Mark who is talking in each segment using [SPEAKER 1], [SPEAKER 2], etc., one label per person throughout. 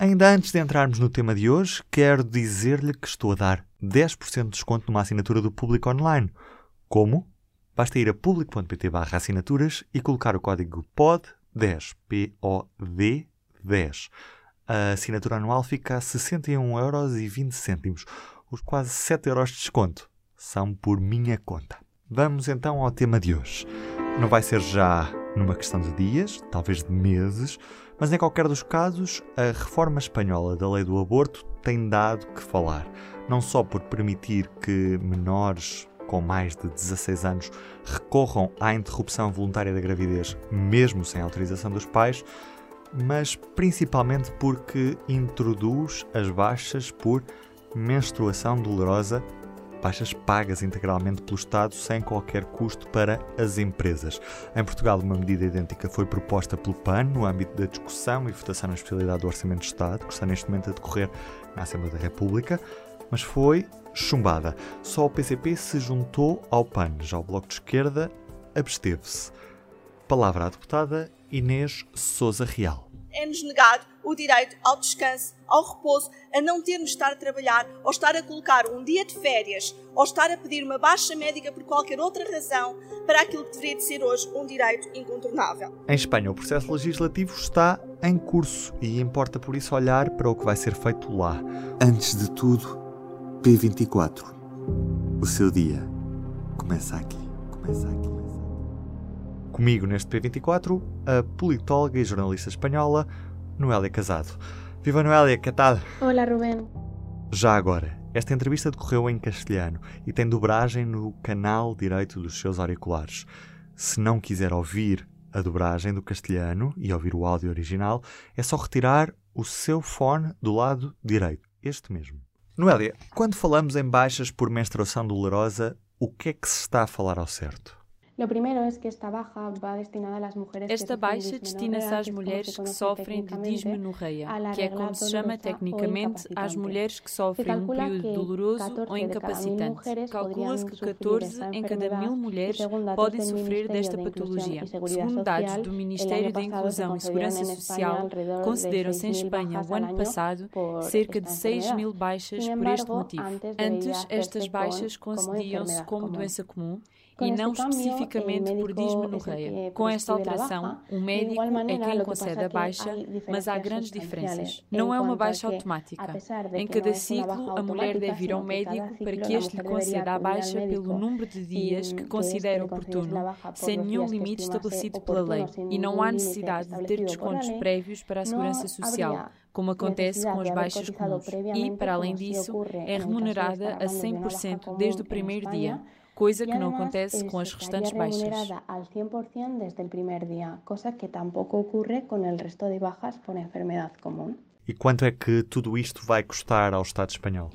[SPEAKER 1] Ainda antes de entrarmos no tema de hoje, quero dizer-lhe que estou a dar 10% de desconto numa assinatura do Público Online. Como? Basta ir a público.pt barra assinaturas e colocar o código POD10, P-O-D 10. A assinatura anual fica a 61,20€. Os quase 7 euros de desconto são por minha conta. Vamos então ao tema de hoje. Não vai ser já numa questão de dias, talvez de meses, mas em qualquer dos casos, a reforma espanhola da lei do aborto tem dado que falar. Não só por permitir que menores com mais de 16 anos recorram à interrupção voluntária da gravidez, mesmo sem autorização dos pais, mas principalmente porque introduz as baixas por menstruação dolorosa baixas pagas integralmente pelo Estado sem qualquer custo para as empresas. Em Portugal, uma medida idêntica foi proposta pelo PAN no âmbito da discussão e votação na especialidade do Orçamento de Estado, que está neste momento a decorrer na Assembleia da República, mas foi chumbada. Só o PCP se juntou ao PAN, já o Bloco de Esquerda absteve-se. Palavra à deputada Inês Souza Real
[SPEAKER 2] é-nos negado o direito ao descanso, ao repouso, a não termos de estar a trabalhar, ou estar a colocar um dia de férias, ou estar a pedir uma baixa médica por qualquer outra razão, para aquilo que deveria de ser hoje um direito incontornável.
[SPEAKER 1] Em Espanha, o processo legislativo está em curso e importa por isso olhar para o que vai ser feito lá.
[SPEAKER 3] Antes de tudo, P24. O seu dia começa aqui. Começa aqui.
[SPEAKER 1] Comigo neste P24, a politóloga e jornalista espanhola Noélia Casado. Viva Noélia, que tal?
[SPEAKER 4] Olá, Rubén.
[SPEAKER 1] Já agora, esta entrevista decorreu em castelhano e tem dobragem no canal direito dos seus auriculares. Se não quiser ouvir a dobragem do castelhano e ouvir o áudio original, é só retirar o seu fone do lado direito, este mesmo. Noélia, quando falamos em baixas por menstruação dolorosa, o que é que se está a falar ao certo?
[SPEAKER 5] Esta baixa destina-se às mulheres que sofrem de dismenorreia, que é como se chama tecnicamente às mulheres que sofrem um período doloroso ou incapacitante. Calcula-se que 14 em cada mil mulheres podem sofrer desta patologia. Segundo dados do Ministério da Inclusão e Segurança Social, concederam-se em Espanha o ano passado cerca de 6 mil baixas por este motivo. Antes, estas baixas concediam-se como doença comum e não especificamente por dismenorreia. Com esta alteração, o médico é quem concede a baixa, mas há grandes diferenças. Não é uma baixa automática. Em cada ciclo, a mulher deve ir ao médico para que este lhe conceda a baixa pelo número de dias que considera oportuno, sem nenhum limite estabelecido pela lei, e não há necessidade de ter descontos prévios para a segurança social como acontece com as baixas comuns, e, para além disso, é remunerada a 100% desde o primeiro dia, coisa que não acontece com as restantes baixas.
[SPEAKER 4] al 100% desde el primer día, cosa que tampoco ocurre con el resto de bajas por enfermedad común.
[SPEAKER 1] E quanto é que tudo isto vai custar ao Estado espanhol?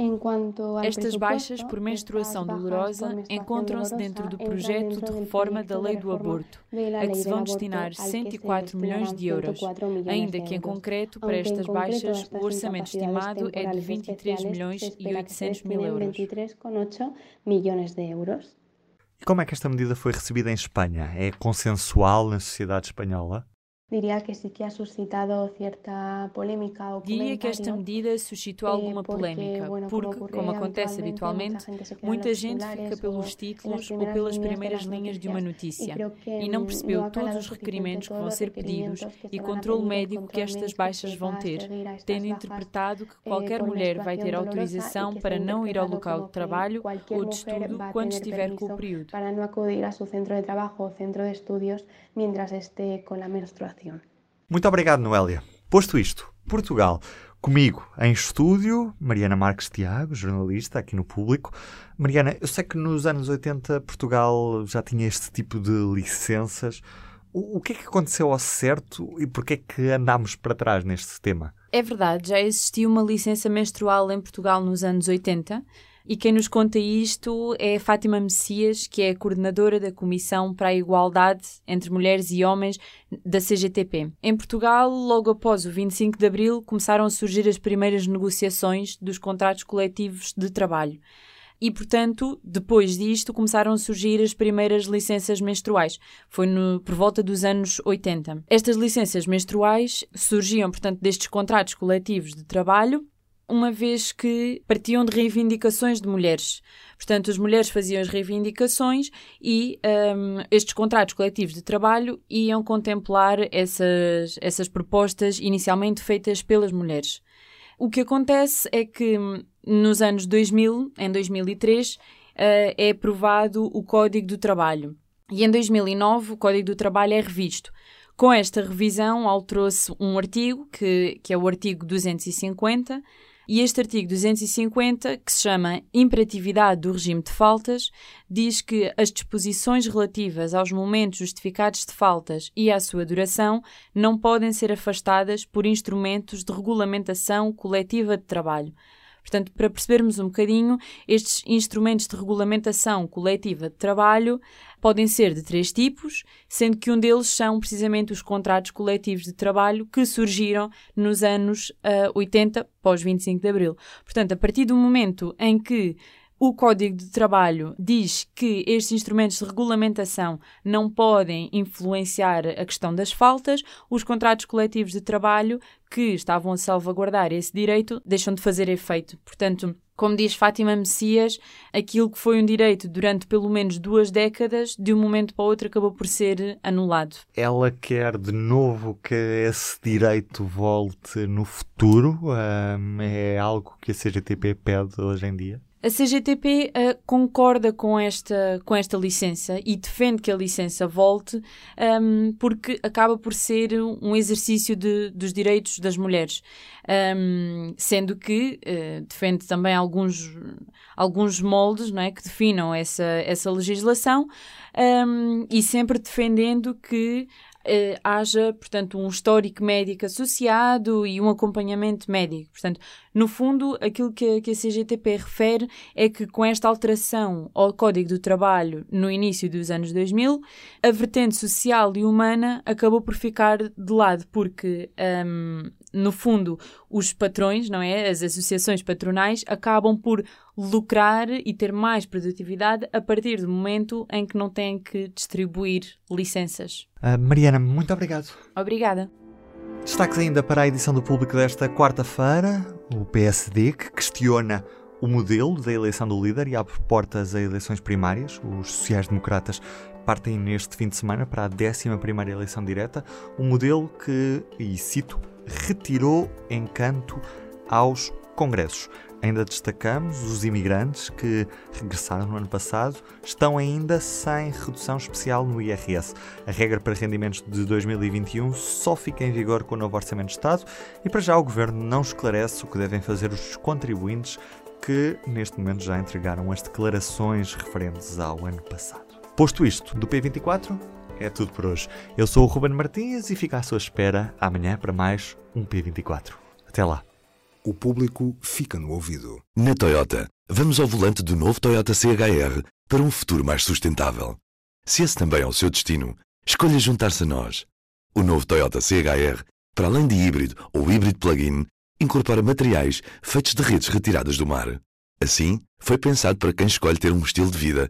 [SPEAKER 5] Estas baixas por menstruação dolorosa encontram-se dentro do projeto de reforma da lei do aborto, a que se vão destinar 104 milhões de euros, ainda que em concreto para estas baixas o orçamento estimado é de 23 milhões e 800 mil euros.
[SPEAKER 1] E como é que esta medida foi recebida em Espanha? É consensual na sociedade espanhola?
[SPEAKER 4] Diria que sí que ha suscitado cierta polémica
[SPEAKER 5] Diria que esta medida suscitou alguma polémica, porque, como acontece habitualmente, muita gente fica pelos títulos ou pelas primeiras linhas de uma notícia e não percebeu todos os requerimentos que vão ser pedidos e controle médico que estas baixas vão ter, tendo interpretado que eh, qualquer mulher vai ter autorização para não ir ao local de trabalho ou de estudo quando estiver com o período.
[SPEAKER 4] Para não acudir ao seu centro de trabalho ou centro de estudos mientras esté com a menstruação.
[SPEAKER 1] Muito obrigado, Noélia. Posto isto, Portugal. Comigo em estúdio, Mariana Marques Tiago, jornalista aqui no público. Mariana, eu sei que nos anos 80 Portugal já tinha este tipo de licenças. O, o que é que aconteceu ao certo e porquê é que andámos para trás neste tema?
[SPEAKER 5] É verdade, já existia uma licença menstrual em Portugal nos anos 80 e quem nos conta isto é Fátima Messias, que é a coordenadora da Comissão para a Igualdade entre Mulheres e Homens da CGTP. Em Portugal, logo após o 25 de abril, começaram a surgir as primeiras negociações dos contratos coletivos de trabalho. E, portanto, depois disto começaram a surgir as primeiras licenças menstruais. Foi no, por volta dos anos 80. Estas licenças menstruais surgiam, portanto, destes contratos coletivos de trabalho uma vez que partiam de reivindicações de mulheres. Portanto, as mulheres faziam as reivindicações e um, estes contratos coletivos de trabalho iam contemplar essas, essas propostas inicialmente feitas pelas mulheres. O que acontece é que hum, nos anos 2000, em 2003, uh, é aprovado o Código do Trabalho. E em 2009 o Código do Trabalho é revisto. Com esta revisão alterou-se um artigo, que, que é o artigo 250, e este artigo 250, que se chama Imperatividade do regime de faltas, diz que as disposições relativas aos momentos justificados de faltas e à sua duração não podem ser afastadas por instrumentos de regulamentação coletiva de trabalho. Portanto, para percebermos um bocadinho, estes instrumentos de regulamentação coletiva de trabalho podem ser de três tipos, sendo que um deles são precisamente os contratos coletivos de trabalho que surgiram nos anos uh, 80, pós 25 de Abril. Portanto, a partir do momento em que o Código de Trabalho diz que estes instrumentos de regulamentação não podem influenciar a questão das faltas, os contratos coletivos de trabalho que estavam a salvaguardar esse direito deixam de fazer efeito. Portanto, como diz Fátima Messias, aquilo que foi um direito durante pelo menos duas décadas, de um momento para o outro acabou por ser anulado.
[SPEAKER 1] Ela quer de novo que esse direito volte no futuro? é algo que a CGTP pede hoje em dia?
[SPEAKER 5] A CGTP uh, eh, concorda com esta, com esta licença e defende que a licença volte, um, ehm, porque acaba por ser um exercício de, dos direitos das mulheres, um, ehm, sendo que uh, defende também alguns, alguns moldes não é, que definam essa, essa legislação um, ehm, e sempre defendendo que uh, haja, portanto, um histórico médico associado e um acompanhamento médico. Portanto, no fundo, aquilo que, que a CGTP refere é que com esta alteração ao Código do Trabalho no início dos anos 2000, a vertente social e humana acabou por ficar de lado, porque um, no fundo, os patrões, não é? As associações patronais acabam por lucrar e ter mais produtividade a partir do momento em que não têm que distribuir licenças.
[SPEAKER 1] Uh, Mariana, muito obrigado.
[SPEAKER 5] Obrigada.
[SPEAKER 1] Destaques ainda para a edição do público desta quarta-feira, o PSD, que questiona o modelo da eleição do líder e abre portas a eleições primárias. Os sociais-democratas partem neste fim de semana para a 11 eleição direta, um modelo que, e cito, retirou encanto aos congressos. Ainda destacamos os imigrantes que regressaram no ano passado estão ainda sem redução especial no IRS. A regra para rendimentos de 2021 só fica em vigor com o novo Orçamento de Estado e para já o Governo não esclarece o que devem fazer os contribuintes que neste momento já entregaram as declarações referentes ao ano passado. Posto isto, do P24 é tudo por hoje. Eu sou o Ruben Martins e fico à sua espera amanhã para mais um P24. Até lá.
[SPEAKER 6] O público fica no ouvido. Na Toyota, vamos ao volante do novo Toyota CHR para um futuro mais sustentável. Se esse também é o seu destino, escolha juntar-se a nós. O novo Toyota CHR, para além de híbrido ou híbrido plug-in, incorpora materiais feitos de redes retiradas do mar. Assim, foi pensado para quem escolhe ter um estilo de vida